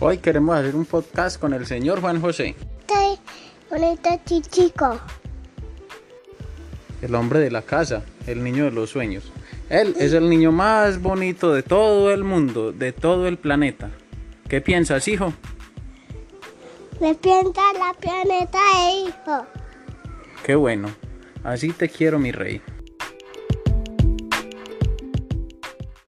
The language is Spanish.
Hoy queremos hacer un podcast con el señor Juan José, Qué bonito chichico. el hombre de la casa, el niño de los sueños. Él es el niño más bonito de todo el mundo, de todo el planeta. ¿Qué piensas, hijo? Me piensa la planeta hijo. Qué bueno. Así te quiero, mi rey.